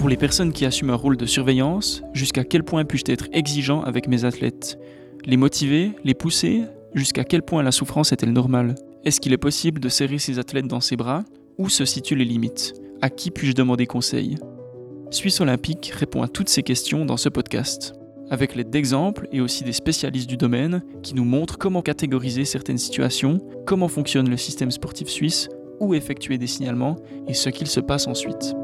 Pour les personnes qui assument un rôle de surveillance, jusqu'à quel point puis-je être exigeant avec mes athlètes? Les motiver, les pousser Jusqu'à quel point la souffrance est-elle normale? Est-ce qu'il est possible de serrer ses athlètes dans ses bras? Où se situent les limites? À qui puis-je demander conseil? Suisse Olympique répond à toutes ces questions dans ce podcast, avec l'aide d'exemples et aussi des spécialistes du domaine qui nous montrent comment catégoriser certaines situations, comment fonctionne le système sportif suisse, où effectuer des signalements et ce qu'il se passe ensuite.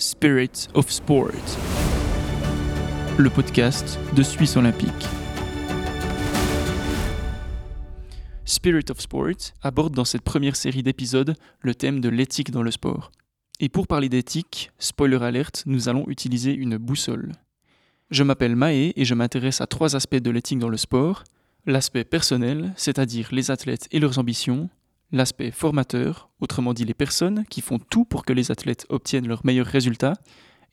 Spirit of Sport, le podcast de Suisse Olympique. Spirit of Sport aborde dans cette première série d'épisodes le thème de l'éthique dans le sport. Et pour parler d'éthique, spoiler alert, nous allons utiliser une boussole. Je m'appelle Maé et je m'intéresse à trois aspects de l'éthique dans le sport. L'aspect personnel, c'est-à-dire les athlètes et leurs ambitions. L'aspect formateur, autrement dit les personnes qui font tout pour que les athlètes obtiennent leurs meilleurs résultats.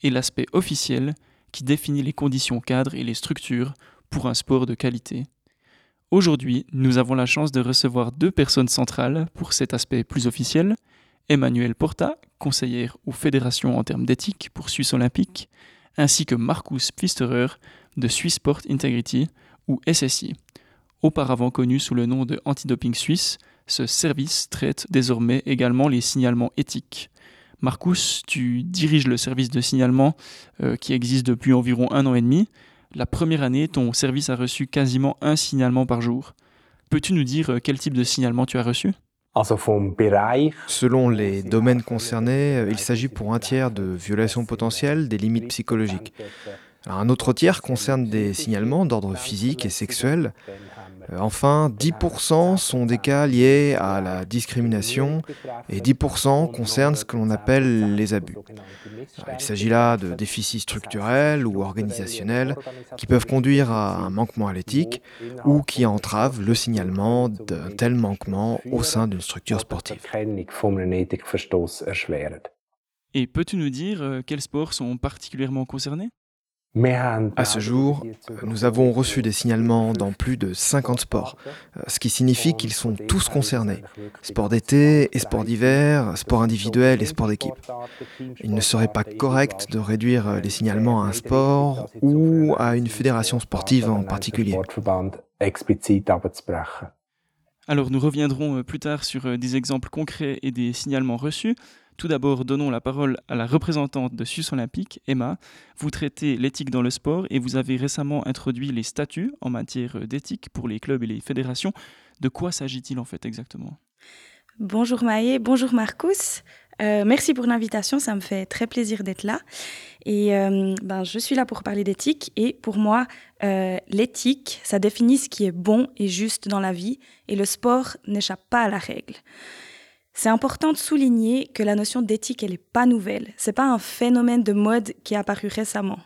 Et l'aspect officiel, qui définit les conditions cadres et les structures pour un sport de qualité. Aujourd'hui, nous avons la chance de recevoir deux personnes centrales pour cet aspect plus officiel. Emmanuel Porta, conseillère aux fédérations en termes d'éthique pour Suisse Olympique, ainsi que Marcus Pfisterer de Swiss Sport Integrity ou SSI. Auparavant connu sous le nom de Antidoping Suisse, ce service traite désormais également les signalements éthiques. Marcus, tu diriges le service de signalement euh, qui existe depuis environ un an et demi. La première année, ton service a reçu quasiment un signalement par jour. Peux-tu nous dire euh, quel type de signalement tu as reçu? Selon les domaines concernés, euh, il s'agit pour un tiers de violations potentielles des limites psychologiques. un autre tiers concerne des signalements d'ordre physique et sexuel. Euh, enfin, 10% sont des cas liés à la discrimination et 10% concernent ce que l'on appelle les abus. Il s'agit là de déficits structurels ou organisationnels qui peuvent conduire à un manquement à l'éthique ou qui entravent le signalement d'un tel manquement au sein d'une structure sportive. Et peux-tu nous dire euh, quels sports sont particulièrement concernés? À ce jour, nous avons reçu des signalements dans plus de 50 sports, euh, ce qui signifie qu'ils sont tous concernés. Sport d'été et sport d'hiver, sport individuel et sport d'équipe. Il ne serait pas correct de réduire les signalements à un sport ou à une fédération sportive en particulier. Alors nous reviendrons euh, plus tard sur euh, des exemples concrets et des signalements reçus. Tout d'abord, donnons la parole à la représentante de Suisse Olympique, Emma. Vous traitez l'éthique dans le sport et vous avez récemment introduit les statuts en matière d'éthique pour les clubs et les fédérations. De quoi s'agit-il en fait exactement? Bonjour Maë, bonjour Marcus. Euh, merci pour l'invitation, ça me fait très plaisir d'être là. Et euh, ben, je suis là pour parler d'éthique. Et pour moi, euh, l'éthique, ça définit ce qui est bon et juste dans la vie. Et le sport n'échappe pas à la règle. C'est important de souligner que la notion d'éthique, elle n'est pas nouvelle. C'est pas un phénomène de mode qui est apparu récemment.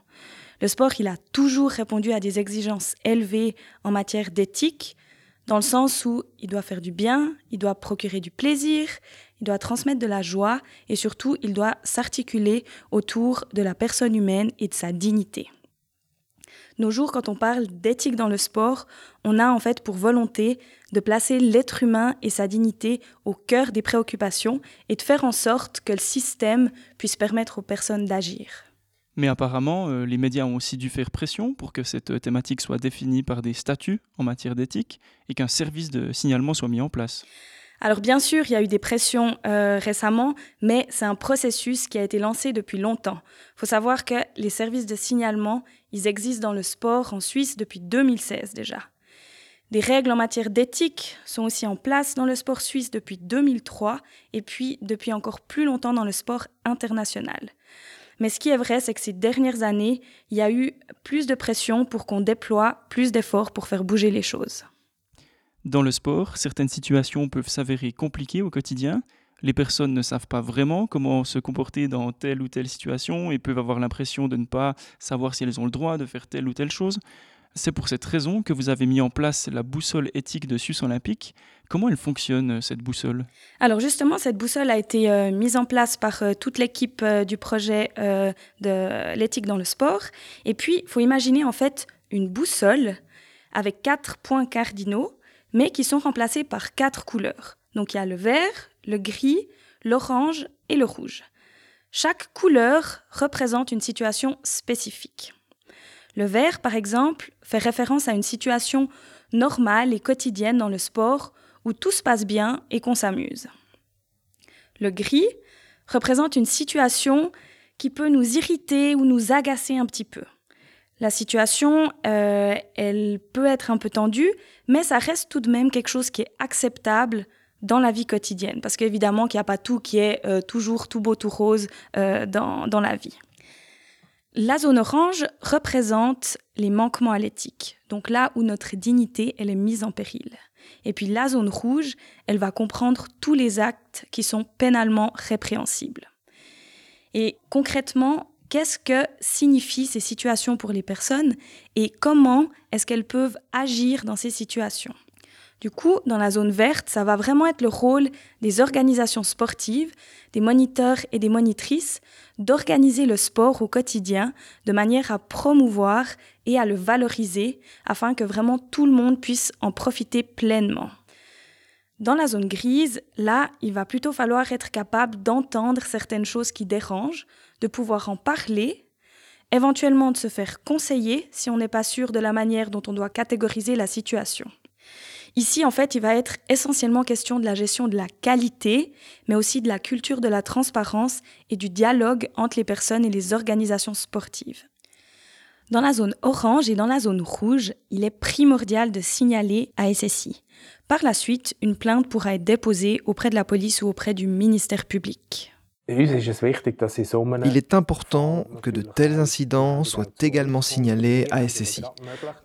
Le sport, il a toujours répondu à des exigences élevées en matière d'éthique, dans le sens où il doit faire du bien, il doit procurer du plaisir, il doit transmettre de la joie et surtout, il doit s'articuler autour de la personne humaine et de sa dignité. Nos jours, quand on parle d'éthique dans le sport, on a en fait pour volonté de placer l'être humain et sa dignité au cœur des préoccupations et de faire en sorte que le système puisse permettre aux personnes d'agir. Mais apparemment, euh, les médias ont aussi dû faire pression pour que cette euh, thématique soit définie par des statuts en matière d'éthique et qu'un service de signalement soit mis en place. Alors bien sûr, il y a eu des pressions euh, récemment, mais c'est un processus qui a été lancé depuis longtemps. Il faut savoir que les services de signalement, ils existent dans le sport en Suisse depuis 2016 déjà. Des règles en matière d'éthique sont aussi en place dans le sport suisse depuis 2003 et puis depuis encore plus longtemps dans le sport international. Mais ce qui est vrai, c'est que ces dernières années, il y a eu plus de pression pour qu'on déploie plus d'efforts pour faire bouger les choses. Dans le sport, certaines situations peuvent s'avérer compliquées au quotidien. Les personnes ne savent pas vraiment comment se comporter dans telle ou telle situation et peuvent avoir l'impression de ne pas savoir si elles ont le droit de faire telle ou telle chose. C'est pour cette raison que vous avez mis en place la boussole éthique de Suisse Olympique. Comment elle fonctionne, cette boussole? Alors justement, cette boussole a été euh, mise en place par euh, toute l'équipe euh, du projet de l'éthique dans le sport. Et puis, il faut imaginer en fait une boussole avec quatre points cardinaux mais qui sont remplacés par quatre couleurs. Donc il y a le vert, le gris, l'orange et le rouge. Chaque couleur représente une situation spécifique. Le vert, par exemple, fait référence à une situation normale et quotidienne dans le sport où tout se passe bien et qu'on s'amuse. Le gris représente une situation qui peut nous irriter ou nous agacer un petit peu. La situation, euh, elle peut être un peu tendue, mais ça reste tout de même quelque chose qui est acceptable dans la vie quotidienne, parce qu'évidemment qu'il n'y a pas tout qui est euh, toujours tout beau, tout rose euh, dans, dans la vie. La zone orange représente les manquements à l'éthique, donc là où notre dignité est mise en péril. Et puis la zone rouge, elle va comprendre tous les actes qui sont pénalement répréhensibles. Et concrètement, qu'est-ce que signifient ces situations pour les personnes et comment est-ce qu'elles peuvent agir dans ces situations? Du coup, dans la zone verte, ça va vraiment être le rôle des organisations sportives, des moniteurs et des monitrices d'organiser le sport au quotidien de manière à promouvoir et à le valoriser afin que vraiment tout le monde puisse en profiter pleinement. Dans la zone grise, là, il va plutôt falloir être capable d'entendre certaines choses qui dérangent, de pouvoir en parler, éventuellement de se faire conseiller si on n'est pas sûr de la manière dont on doit catégoriser la situation. Ici, en fait, il va être essentiellement question de la gestion de la qualité, mais aussi de la culture de la transparence et du dialogue entre les personnes et les organisations sportives. Dans la zone orange et dans la zone rouge, il est primordial de signaler à SSI. Par la suite, une plainte pourra être déposée auprès de la police ou auprès du ministère public. Il est important que de tels incidents soient également signalés à SSI,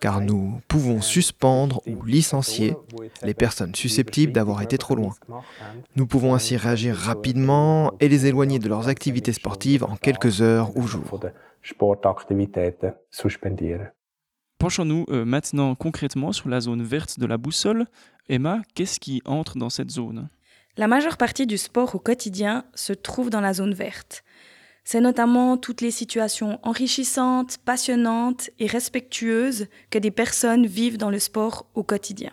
car nous pouvons suspendre ou licencier les personnes susceptibles d'avoir été trop loin. Nous pouvons ainsi réagir rapidement et les éloigner de leurs activités sportives en quelques heures ou jours. Penchons-nous euh, maintenant concrètement sur la zone verte de la boussole. Emma, qu'est-ce qui entre dans cette zone? La majeure partie du sport au quotidien se trouve dans la zone verte. C'est notamment toutes les situations enrichissantes, passionnantes et respectueuses que des personnes vivent dans le sport au quotidien.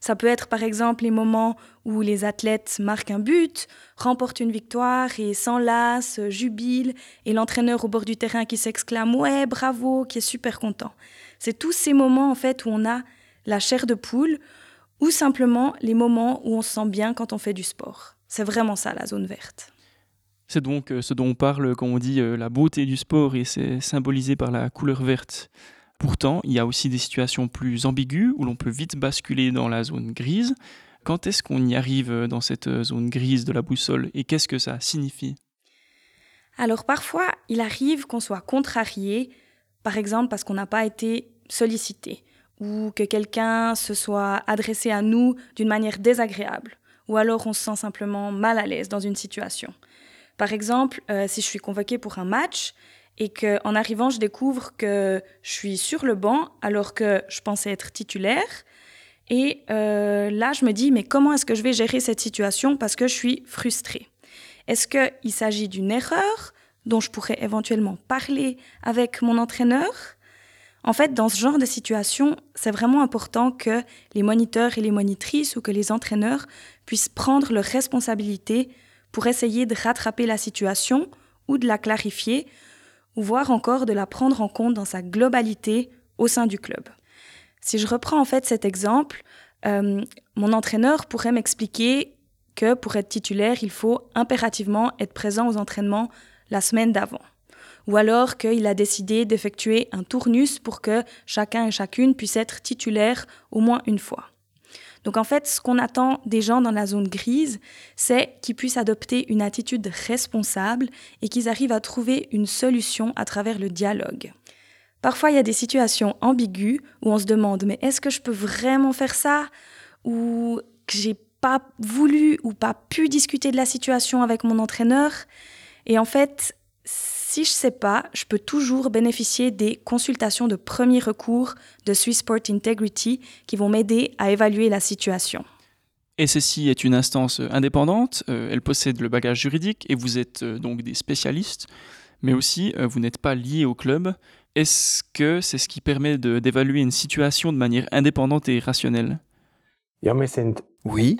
Ça peut être par exemple les moments où les athlètes marquent un but, remportent une victoire et s'enlacent, jubilent, et l'entraîneur au bord du terrain qui s'exclame Ouais, bravo, qui est super content. C'est tous ces moments en fait où on a la chair de poule, ou simplement les moments où on se sent bien quand on fait du sport. C'est vraiment ça la zone verte. C'est donc euh, ce dont on parle quand on dit euh, la beauté du sport et c'est symbolisé par la couleur verte. Pourtant, il y a aussi des situations plus ambiguës où l'on peut vite basculer dans la zone grise. Quand est-ce qu'on y arrive euh, dans cette zone grise de la boussole et qu'est-ce que ça signifie? Alors parfois, il arrive qu'on soit contrarié, par exemple parce qu'on n'a pas été sollicité ou que quelqu'un se soit adressé à nous d'une manière désagréable, ou alors on se sent simplement mal à l'aise dans une situation. Par exemple, euh, si je suis convoquée pour un match et qu'en arrivant, je découvre que je suis sur le banc alors que je pensais être titulaire, et euh, là, je me dis, mais comment est-ce que je vais gérer cette situation parce que je suis frustrée? Est-ce qu'il s'agit d'une erreur dont je pourrais éventuellement parler avec mon entraîneur? En fait, dans ce genre de situation, c'est vraiment important que les moniteurs et les monitrices ou que les entraîneurs puissent prendre leurs responsabilités pour essayer de rattraper la situation ou de la clarifier, voire encore de la prendre en compte dans sa globalité au sein du club. Si je reprends en fait cet exemple, euh, mon entraîneur pourrait m'expliquer que pour être titulaire, il faut impérativement être présent aux entraînements la semaine d'avant ou alors qu'il a décidé d'effectuer un tournus pour que chacun et chacune puisse être titulaire au moins une fois. Donc en fait, ce qu'on attend des gens dans la zone grise, c'est qu'ils puissent adopter une attitude responsable et qu'ils arrivent à trouver une solution à travers le dialogue. Parfois, il y a des situations ambiguës où on se demande mais est-ce que je peux vraiment faire ça? Ou que j'ai pas voulu ou pas pu discuter de la situation avec mon entraîneur? Et en fait, si je ne sais pas, je peux toujours bénéficier des consultations de premier recours de Sport Integrity qui vont m'aider à évaluer la situation. SSI est une instance indépendante, euh, elle possède le bagage juridique et vous êtes euh, donc des spécialistes, mais aussi euh, vous n'êtes pas lié au club. Est-ce que c'est ce qui permet d'évaluer une situation de manière indépendante et rationnelle? Oui,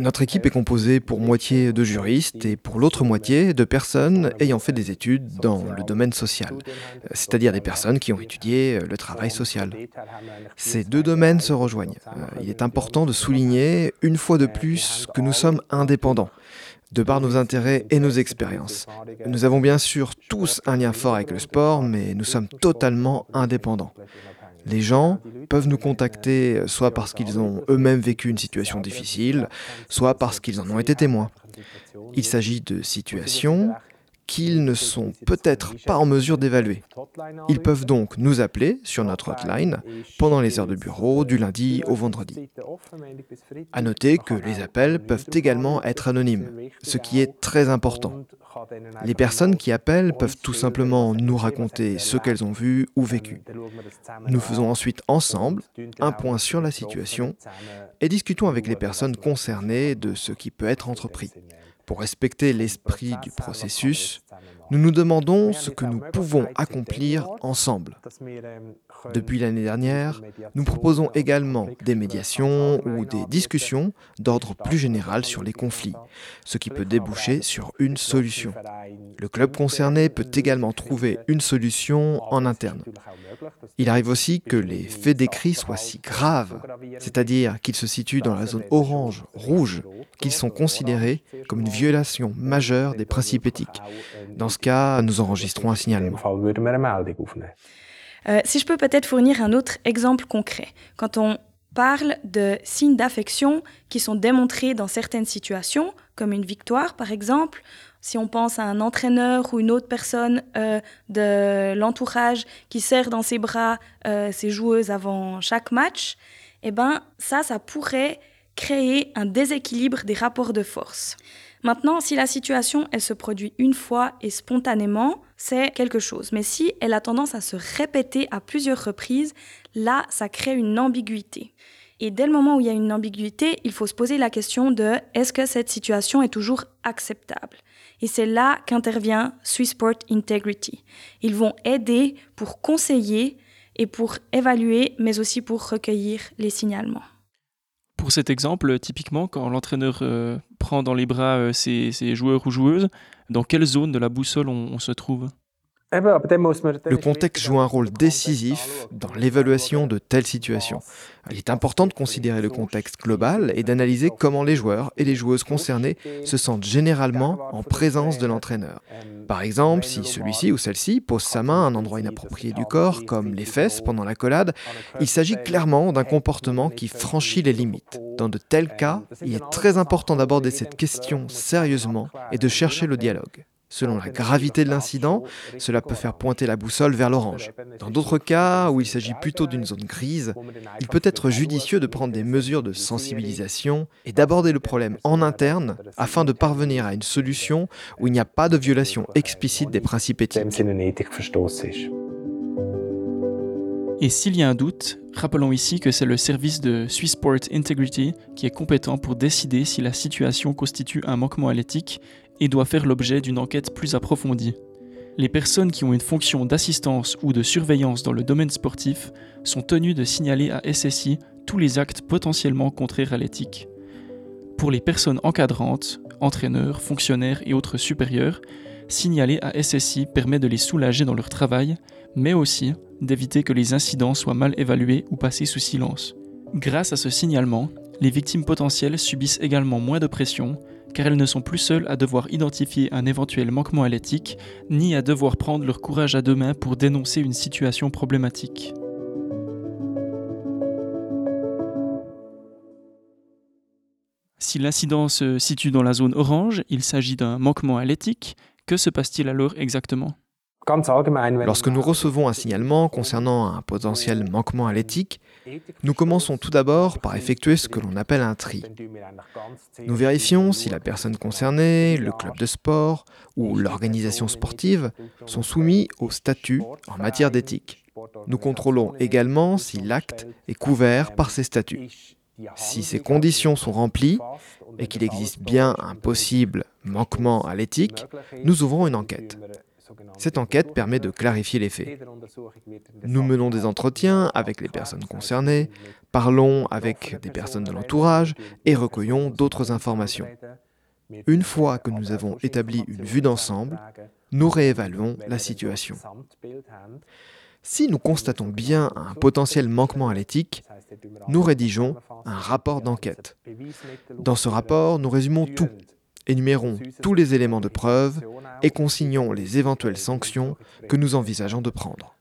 notre équipe est composée pour moitié de juristes et pour l'autre moitié de personnes ayant fait des études dans le domaine social, c'est-à-dire des personnes qui ont étudié le travail social. Ces deux domaines se rejoignent. Il est important de souligner une fois de plus que nous sommes indépendants de par nos intérêts et nos expériences. Nous avons bien sûr tous un lien fort avec le sport, mais nous sommes totalement indépendants. Les gens peuvent nous contacter soit parce qu'ils ont eux-mêmes vécu une situation difficile, soit parce qu'ils en ont été témoins. Il s'agit de situations qu'ils ne sont peut-être pas en mesure d'évaluer. Ils peuvent donc nous appeler sur notre hotline pendant les heures de bureau du lundi au vendredi. À noter que les appels peuvent également être anonymes, ce qui est très important. Les personnes qui appellent peuvent tout simplement nous raconter ce qu'elles ont vu ou vécu. Nous faisons ensuite ensemble un point sur la situation et discutons avec les personnes concernées de ce qui peut être entrepris. Pour respecter l'esprit du processus, nous nous demandons ce que nous pouvons accomplir ensemble. Depuis l'année dernière, nous proposons également des médiations ou des discussions d'ordre plus général sur les conflits, ce qui peut déboucher sur une solution. Le club concerné peut également trouver une solution en interne. Il arrive aussi que les faits décrits soient si graves, c'est-à-dire qu'ils se situent dans la zone orange, rouge, qu'ils sont considérés comme une violation majeure des principes éthiques. Dans ce cas, nous enregistrons un signalement. Euh, si je peux peut-être fournir un autre exemple concret. Quand on parle de signes d'affection qui sont démontrés dans certaines situations, comme une victoire par exemple, si on pense à un entraîneur ou une autre personne euh, de l'entourage qui serre dans ses bras euh, ses joueuses avant chaque match, eh ben ça, ça pourrait créer un déséquilibre des rapports de force. Maintenant, si la situation, elle se produit une fois et spontanément, c'est quelque chose. Mais si elle a tendance à se répéter à plusieurs reprises, là, ça crée une ambiguïté. Et dès le moment où il y a une ambiguïté, il faut se poser la question de est-ce que cette situation est toujours acceptable? Et c'est là qu'intervient Swissport Integrity. Ils vont aider pour conseiller et pour évaluer, mais aussi pour recueillir les signalements. Pour cet exemple, typiquement, quand l'entraîneur euh, prend dans les bras euh, ses, joueurs ou joueuses, dans quelle zone de la boussole on se trouve? Le contexte joue un rôle décisif dans l'évaluation de telles situations. Il est important de considérer le contexte global et d'analyser comment les joueurs et les joueuses concernées se sentent généralement en présence de l'entraîneur. Par exemple, si celui-ci ou celle-ci pose sa main à un endroit inapproprié du corps, comme les fesses pendant la collade, il s'agit clairement d'un comportement qui franchit les limites. Dans de tels cas, il est très important d'aborder cette question sérieusement et de chercher le dialogue. Selon la gravité de l'incident, cela peut faire pointer la boussole vers l'orange. Dans d'autres cas, où il s'agit plutôt d'une zone grise, il peut être judicieux de prendre des mesures de sensibilisation et d'aborder le problème en interne afin de parvenir à une solution où il n'y a pas de violation explicite des principes éthiques. Et s'il y a un doute, rappelons ici que c'est le service de Swissport Integrity qui est compétent pour décider si la situation constitue un manquement à l'éthique et doit faire l'objet d'une enquête plus approfondie. Les personnes qui ont une fonction d'assistance ou de surveillance dans le domaine sportif sont tenues de signaler à SSI tous les actes potentiellement contraires à l'éthique. Pour les personnes encadrantes, entraîneurs, fonctionnaires et autres supérieurs, signaler à SSI permet de les soulager dans leur travail, mais aussi d'éviter que les incidents soient mal évalués ou passés sous silence. Grâce à ce signalement, les victimes potentielles subissent également moins de pression, car elles ne sont plus seules à devoir identifier un éventuel manquement à l'éthique, ni à devoir prendre leur courage à deux mains pour dénoncer une situation problématique. Si l'incident se situe dans la zone orange, il s'agit d'un manquement à l'éthique, que se passe-t-il alors exactement? Lorsque nous recevons un signalement concernant un potentiel manquement à l'éthique, nous commençons tout d'abord par effectuer ce que l'on appelle un tri. Nous vérifions si la personne concernée, le club de sport ou l'organisation sportive sont soumis au statut en matière d'éthique. Nous contrôlons également si l'acte est couvert par ces statuts. Si ces conditions sont remplies et qu'il existe bien un possible manquement à l'éthique, nous ouvrons une enquête. Cette enquête permet de clarifier les faits. Nous menons des entretiens avec les personnes concernées, parlons avec des personnes de l'entourage et recueillons d'autres informations. Une fois que nous avons établi une vue d'ensemble, nous réévaluons la situation. Si nous constatons bien un potentiel manquement à l'éthique, nous rédigeons un rapport d'enquête. Dans ce rapport, nous résumons tout, énumérons tous les éléments de preuve et consignons les éventuelles sanctions que nous envisageons de prendre.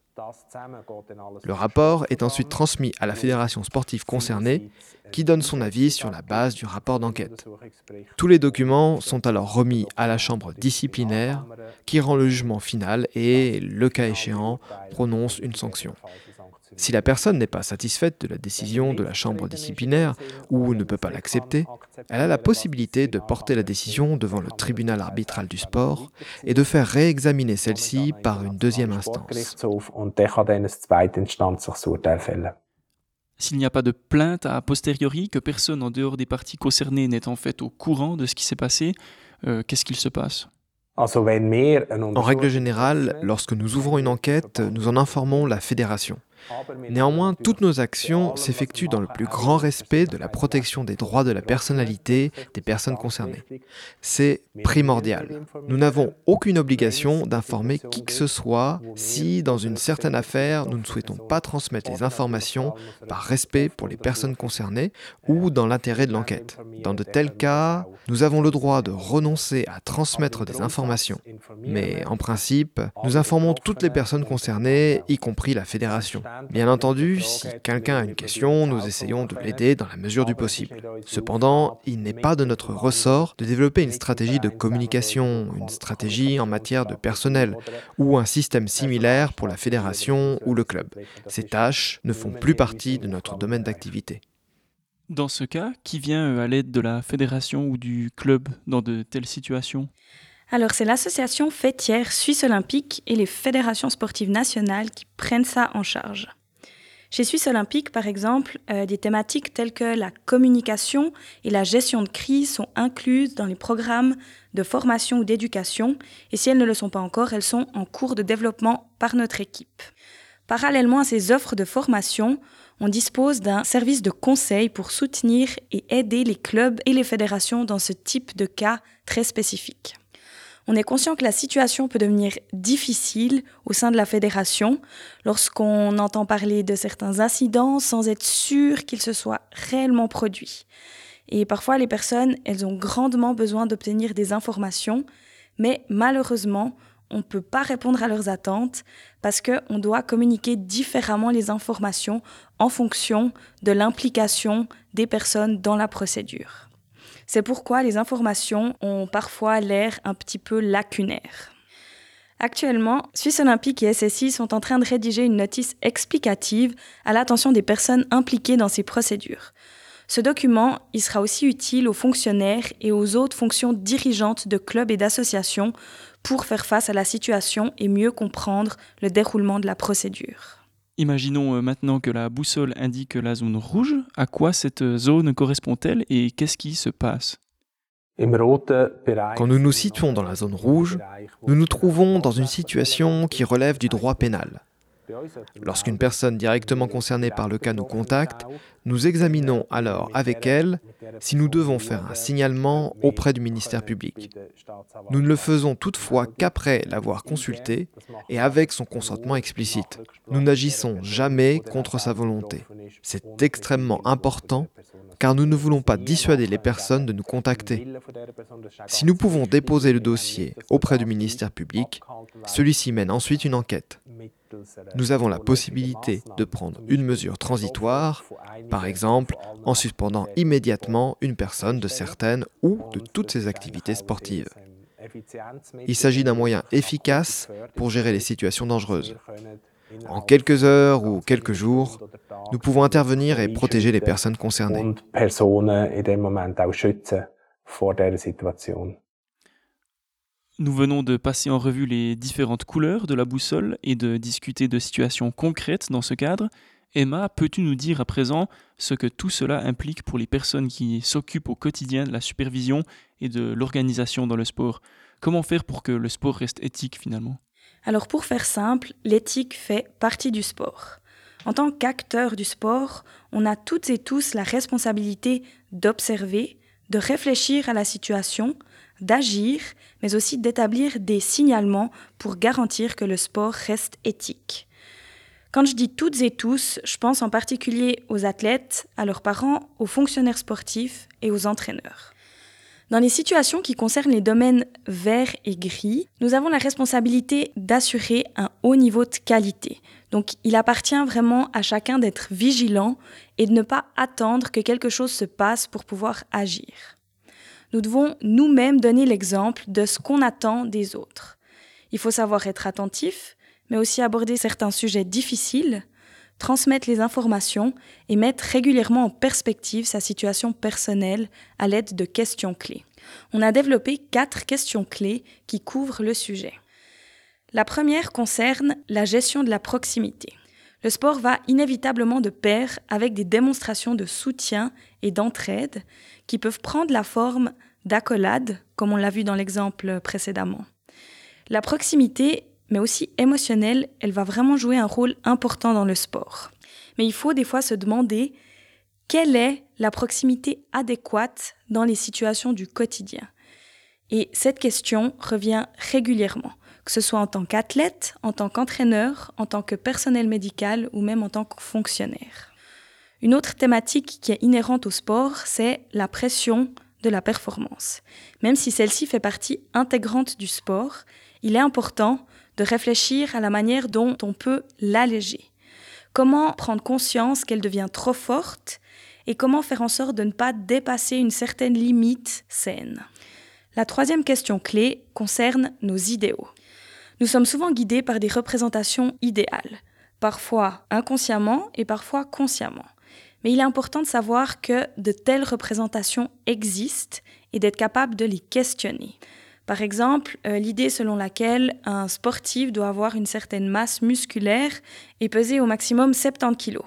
Le rapport est ensuite transmis à la fédération sportive concernée qui donne son avis sur la base du rapport d'enquête. Tous les documents sont alors remis à la chambre disciplinaire qui rend le jugement final et, le cas échéant, prononce une sanction. Si la personne n'est pas satisfaite de la décision de la chambre disciplinaire ou ne peut pas l'accepter, elle a la possibilité de porter la décision devant le tribunal arbitral du sport et de faire réexaminer celle-ci par une deuxième instance. S'il n'y a pas de plainte a posteriori, que personne en dehors des parties concernées n'est en fait au courant de ce qui s'est passé, euh, qu'est-ce qu'il se passe? En règle générale, lorsque nous ouvrons une enquête, nous en informons la fédération. Néanmoins, toutes nos actions s'effectuent dans le plus grand respect de la protection des droits de la personnalité des personnes concernées. C'est primordial. Nous n'avons aucune obligation d'informer qui que ce soit si, dans une certaine affaire, nous ne souhaitons pas transmettre les informations par respect pour les personnes concernées ou dans l'intérêt de l'enquête. Dans de tels cas, nous avons le droit de renoncer à transmettre des informations. Mais en principe, nous informons toutes les personnes concernées, y compris la fédération. Bien entendu, si quelqu'un a une question, nous essayons de l'aider dans la mesure du possible. Cependant, il n'est pas de notre ressort de développer une stratégie de communication, une stratégie en matière de personnel ou un système similaire pour la fédération ou le club. Ces tâches ne font plus partie de notre domaine d'activité. Dans ce cas, qui vient euh, à l'aide de la fédération ou du club dans de telles situations? Alors c'est l'association fêtière Suisse Olympique et les fédérations sportives nationales qui prennent ça en charge. Chez Suisse Olympique, par exemple, euh, des thématiques telles que la communication et la gestion de crise sont incluses dans les programmes de formation ou d'éducation, et si elles ne le sont pas encore, elles sont en cours de développement par notre équipe. Parallèlement à ces offres de formation, on dispose d'un service de conseil pour soutenir et aider les clubs et les fédérations dans ce type de cas très spécifiques. On est conscient que la situation peut devenir difficile au sein de la fédération lorsqu'on entend parler de certains incidents sans être sûr qu'ils se soient réellement produits. Et parfois, les personnes, elles ont grandement besoin d'obtenir des informations, mais malheureusement, on ne peut pas répondre à leurs attentes parce qu'on doit communiquer différemment les informations en fonction de l'implication des personnes dans la procédure. C'est pourquoi les informations ont parfois l'air un petit peu lacunaires. Actuellement, Suisse Olympique et SSI sont en train de rédiger une notice explicative à l'attention des personnes impliquées dans ces procédures. Ce document, il sera aussi utile aux fonctionnaires et aux autres fonctions dirigeantes de clubs et d'associations pour faire face à la situation et mieux comprendre le déroulement de la procédure. Imaginons euh, maintenant que la boussole indique la zone rouge. À quoi cette zone correspond-elle et qu'est-ce qui se passe? Quand nous nous situons dans la zone rouge, nous nous trouvons dans une situation qui relève du droit pénal. Lorsqu'une personne directement concernée par le cas nous contacte, nous examinons alors avec elle si nous devons faire un signalement auprès du ministère public. Nous ne le faisons toutefois qu'après l'avoir consulté et avec son consentement explicite. Nous n'agissons jamais contre sa volonté. C'est extrêmement important car nous ne voulons pas dissuader les personnes de nous contacter. Si nous pouvons déposer le dossier auprès du ministère public, celui-ci mène ensuite une enquête. Nous avons la possibilité de prendre une mesure transitoire, par exemple en suspendant immédiatement une personne de certaines ou de toutes ses activités sportives. Il s'agit d'un moyen efficace pour gérer les situations dangereuses. En quelques heures ou quelques jours, nous pouvons intervenir et protéger les personnes concernées. Nous venons de passer en revue les différentes couleurs de la boussole et de discuter de situations concrètes dans ce cadre. Emma, peux-tu nous dire à présent ce que tout cela implique pour les personnes qui s'occupent au quotidien de la supervision et de l'organisation dans le sport? Comment faire pour que le sport reste éthique finalement? Alors pour faire simple, l'éthique fait partie du sport. En tant qu'acteur du sport, on a toutes et tous la responsabilité d'observer, de réfléchir à la situation, d'agir, mais aussi d'établir des signalements pour garantir que le sport reste éthique. Quand je dis toutes et tous, je pense en particulier aux athlètes, à leurs parents, aux fonctionnaires sportifs et aux entraîneurs. Dans les situations qui concernent les domaines vert et gris, nous avons la responsabilité d'assurer un haut niveau de qualité. Donc il appartient vraiment à chacun d'être vigilant et de ne pas attendre que quelque chose se passe pour pouvoir agir. Nous devons nous-mêmes donner l'exemple de ce qu'on attend des autres. Il faut savoir être attentif, mais aussi aborder certains sujets difficiles, transmettre les informations et mettre régulièrement en perspective sa situation personnelle à l'aide de questions clés. On a développé quatre questions clés qui couvrent le sujet. La première concerne la gestion de la proximité. Le sport va inévitablement de pair avec des démonstrations de soutien et d'entraide qui peuvent prendre la forme d'accolade, comme on l'a vu dans l'exemple précédemment. La proximité mais aussi émotionnelle, elle va vraiment jouer un rôle important dans le sport. Mais il faut des fois se demander quelle est la proximité adéquate dans les situations du quotidien? Et cette question revient régulièrement, que ce soit en tant qu'athlète, en tant qu'entraîneur, en tant que personnel médical ou même en tant que fonctionnaire. Une autre thématique qui est inhérente au sport, c'est la pression de la performance. Même si celle-ci fait partie intégrante du sport, il est important de réfléchir à la manière dont on peut l'alléger. Comment prendre conscience qu'elle devient trop forte et comment faire en sorte de ne pas dépasser une certaine limite saine? La troisième question clé concerne nos idéaux. Nous sommes souvent guidés par des représentations idéales, parfois inconsciemment et parfois consciemment. Mais il est important de savoir que de telles représentations existent et d'être capable de les questionner. Par exemple, euh, l'idée selon laquelle un sportif doit avoir une certaine masse musculaire et peser au maximum 70 kg.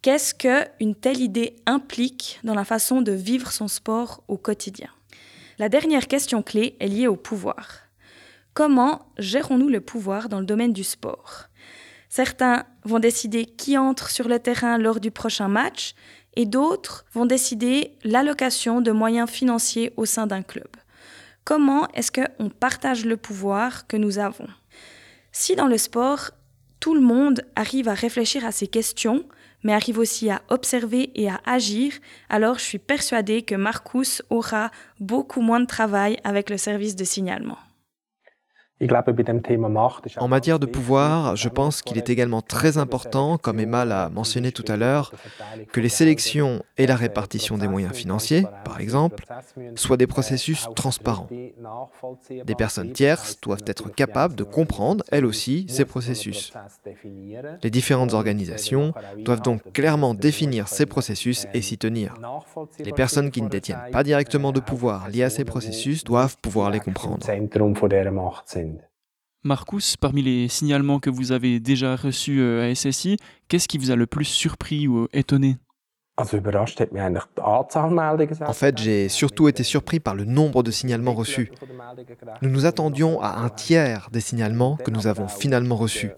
Qu'est-ce qu'une telle idée implique dans la façon de vivre son sport au quotidien? La dernière question clé est liée au pouvoir. Comment gérons-nous le pouvoir dans le domaine du sport? Certains vont décider qui entre sur le terrain lors du prochain match et d'autres vont décider l'allocation de moyens financiers au sein d'un club. Comment est-ce qu'on partage le pouvoir que nous avons? Si dans le sport, tout le monde arrive à réfléchir à ces questions, mais arrive aussi à observer et à agir, alors je suis persuadée que Marcus aura beaucoup moins de travail avec le service de signalement. En matière de pouvoir, je pense qu'il est également très important, comme Emma l'a mentionné tout à l'heure, que les sélections et la répartition des moyens financiers, par exemple, soient des processus transparents. Des personnes tierces doivent être capables de comprendre, elles aussi, ces processus. Les différentes organisations doivent donc clairement définir ces processus et s'y tenir. Les personnes qui ne détiennent pas directement de pouvoir lié à ces processus doivent pouvoir les comprendre. Marcus, parmi les signalements que vous avez déjà reçus euh, à SSI, qu'est-ce qui vous a le plus surpris ou euh, étonné? En fait, j'ai surtout été surpris par le nombre de signalements reçus. Nous nous attendions à un tiers des signalements que nous avons finalement reçus.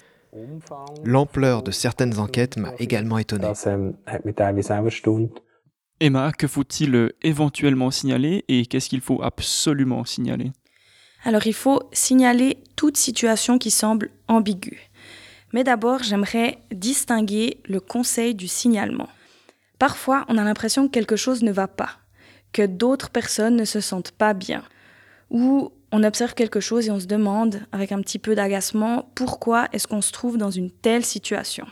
L'ampleur de certaines enquêtes m'a également étonné. Emma, que faut-il euh, éventuellement signaler et qu'est-ce qu'il faut absolument signaler? Alors il faut signaler toute situation qui semble ambiguë. Mais d'abord, j'aimerais distinguer le conseil du signalement. Parfois, on a l'impression que quelque chose ne va pas, que d'autres personnes ne se sentent pas bien, ou on observe quelque chose et on se demande, avec un petit peu d'agacement, pourquoi est-ce qu'on se trouve dans une telle situation.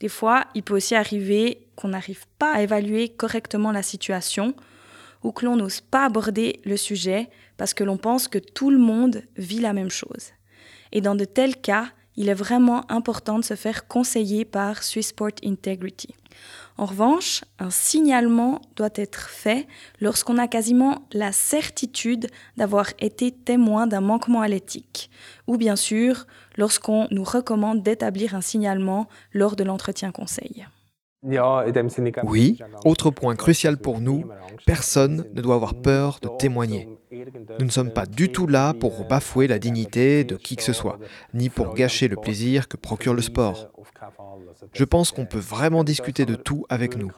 Des fois, il peut aussi arriver qu'on n'arrive pas à évaluer correctement la situation, ou que l'on n'ose pas aborder le sujet parce que l'on pense que tout le monde vit la même chose. Et dans de tels cas, il est vraiment important de se faire conseiller par Swissport Integrity. En revanche, un signalement doit être fait lorsqu'on a quasiment la certitude d'avoir été témoin d'un manquement à l'éthique, ou bien sûr lorsqu'on nous recommande d'établir un signalement lors de l'entretien conseil. Oui, autre point crucial pour nous, personne ne doit avoir peur de témoigner. Nous ne sommes pas du tout là pour bafouer la dignité de qui que ce soit, ni pour gâcher le plaisir que procure le sport. Je pense qu'on peut vraiment discuter de tout avec nous.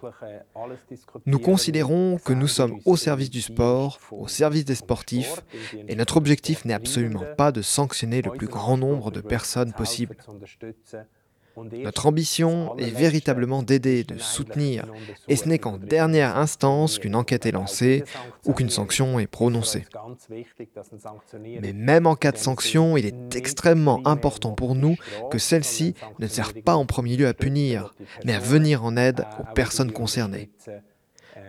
Nous considérons que nous sommes au service du sport, au service des sportifs, et notre objectif n'est absolument pas de sanctionner le plus grand nombre de personnes possible. Notre ambition est véritablement d'aider, de soutenir, et ce n'est qu'en dernière instance qu'une enquête est lancée ou qu'une sanction est prononcée. Mais même en cas de sanction, il est extrêmement important pour nous que celle-ci ne serve pas en premier lieu à punir, mais à venir en aide aux personnes concernées.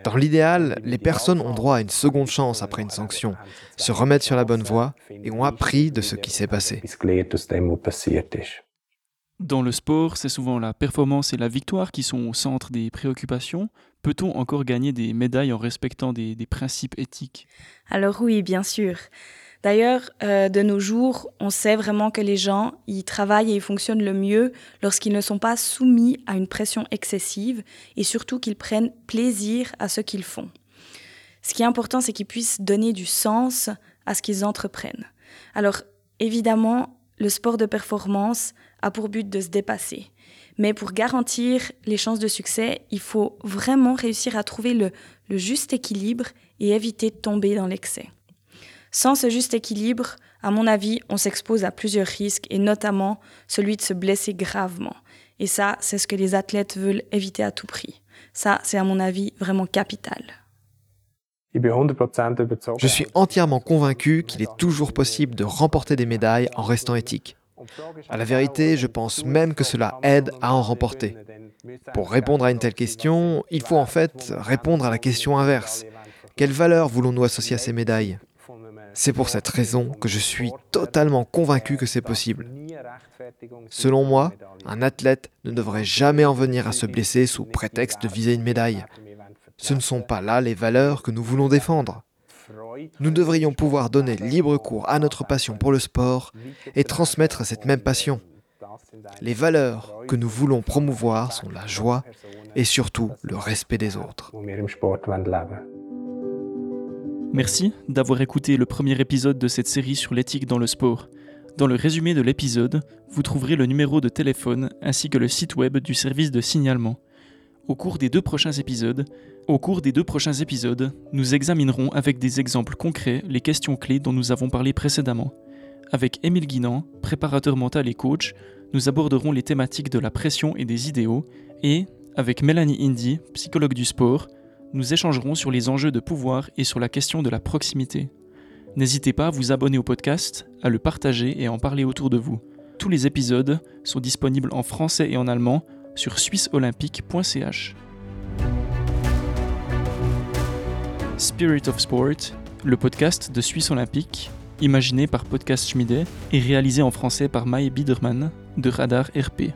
Dans l'idéal, les personnes ont droit à une seconde chance après une sanction, se remettent sur la bonne voie et ont appris de ce qui s'est passé. Dans le sport, c'est souvent la performance et la victoire qui sont au centre des préoccupations. Peut-on encore gagner des médailles en respectant des, principes éthiques? Alors oui, bien sûr. D'ailleurs, euh, de nos jours, on sait vraiment que les gens y travaillent et y fonctionnent le mieux lorsqu'ils ne sont pas soumis à une pression excessive et surtout qu'ils prennent plaisir à ce qu'ils font. Ce qui est important, c'est qu'ils puissent donner du sens à ce qu'ils entreprennent. Alors, évidemment, le sport de performance a pour but de se dépasser. Mais pour garantir les chances de succès, il faut vraiment réussir à trouver le, juste équilibre et éviter de tomber dans l'excès. Sans ce juste équilibre, à mon avis, on s'expose à plusieurs risques et notamment celui de se blesser gravement. Et ça, c'est ce que les athlètes veulent éviter à tout prix. Ça, c'est à mon avis vraiment capital. Je suis entièrement convaincu qu'il est toujours possible de remporter des médailles en restant éthique. À la vérité, je pense même que cela aide à en remporter. Pour répondre à une telle question, il faut en fait répondre à la question inverse. Quelle valeur voulons-nous associer à ces médailles? C'est pour cette raison que je suis totalement convaincu que c'est possible. Selon moi, un athlète ne devrait jamais en venir à se blesser sous prétexte de viser une médaille. Ce ne sont pas là les valeurs que nous voulons défendre. Nous devrions pouvoir donner libre cours à notre passion pour le sport et transmettre cette même passion. Les valeurs que nous voulons promouvoir sont la joie et surtout le respect des autres. Merci d'avoir écouté le premier épisode de cette série sur l'éthique dans le sport. Dans le résumé de l'épisode, vous trouverez le numéro de téléphone ainsi que le site web du service de signalement. Au cours des deux prochains épisodes, nous examinerons avec des exemples concrets les questions clés dont nous avons parlé précédemment. Avec Émile Guinan, préparateur mental et coach, nous aborderons les thématiques de la pression et des idéaux, et, avec Mélanie Indy, psychologue du sport, nous échangerons sur les enjeux de pouvoir et sur la question de la proximité. N'hésitez pas à vous abonner au podcast, à le partager et à en parler autour de vous. Tous les épisodes sont disponibles en français et en allemand sur suisseolympique.ch. Spirit of Sport, le podcast de Suisse Olympique, imaginé par Podcast Schmiede et réalisé en français par Maë Biedermann de Radar RP.